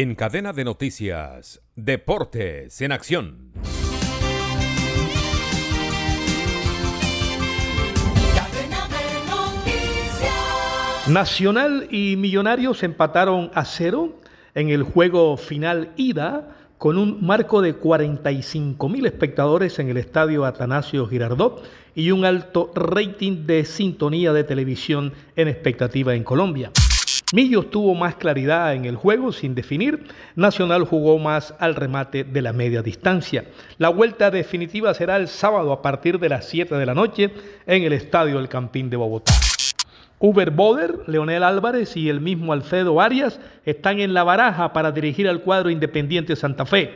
En cadena de noticias, Deportes en Acción. Nacional y Millonarios empataron a cero en el juego final ida con un marco de 45 mil espectadores en el estadio Atanasio Girardot y un alto rating de sintonía de televisión en expectativa en Colombia. Millos tuvo más claridad en el juego sin definir. Nacional jugó más al remate de la media distancia. La vuelta definitiva será el sábado a partir de las 7 de la noche en el Estadio El Campín de Bogotá. Uber Boder, Leonel Álvarez y el mismo Alfredo Arias están en la baraja para dirigir al cuadro Independiente Santa Fe.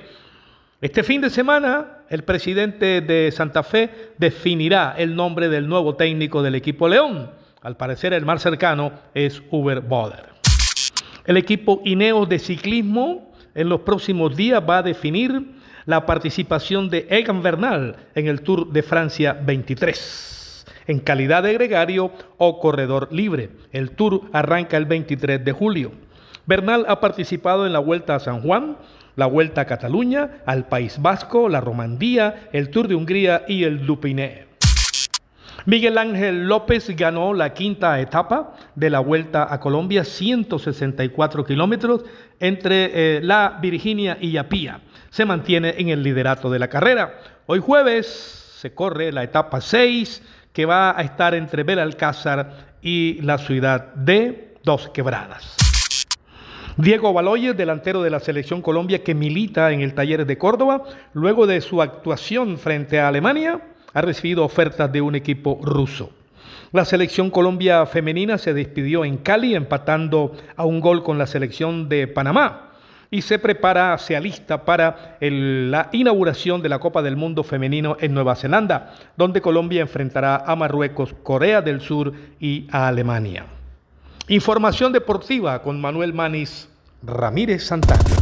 Este fin de semana, el presidente de Santa Fe definirá el nombre del nuevo técnico del equipo León. Al parecer, el más cercano es Uber Boder. El equipo Ineos de ciclismo en los próximos días va a definir la participación de Egan Bernal en el Tour de Francia 23 en calidad de gregario o corredor libre. El Tour arranca el 23 de julio. Bernal ha participado en la Vuelta a San Juan, la Vuelta a Cataluña, al País Vasco, la Romandía, el Tour de Hungría y el Dupiné. Miguel Ángel López ganó la quinta etapa de la Vuelta a Colombia, 164 kilómetros entre eh, la Virginia y Yapía. Se mantiene en el liderato de la carrera. Hoy jueves se corre la etapa 6 que va a estar entre Belalcázar y la ciudad de Dos Quebradas. Diego Baloyes, delantero de la selección Colombia que milita en el Talleres de Córdoba, luego de su actuación frente a Alemania, ha recibido ofertas de un equipo ruso. La selección Colombia femenina se despidió en Cali empatando a un gol con la selección de Panamá y se prepara, se alista para la inauguración de la Copa del Mundo Femenino en Nueva Zelanda, donde Colombia enfrentará a Marruecos, Corea del Sur y a Alemania. Información deportiva con Manuel Manis Ramírez Santana.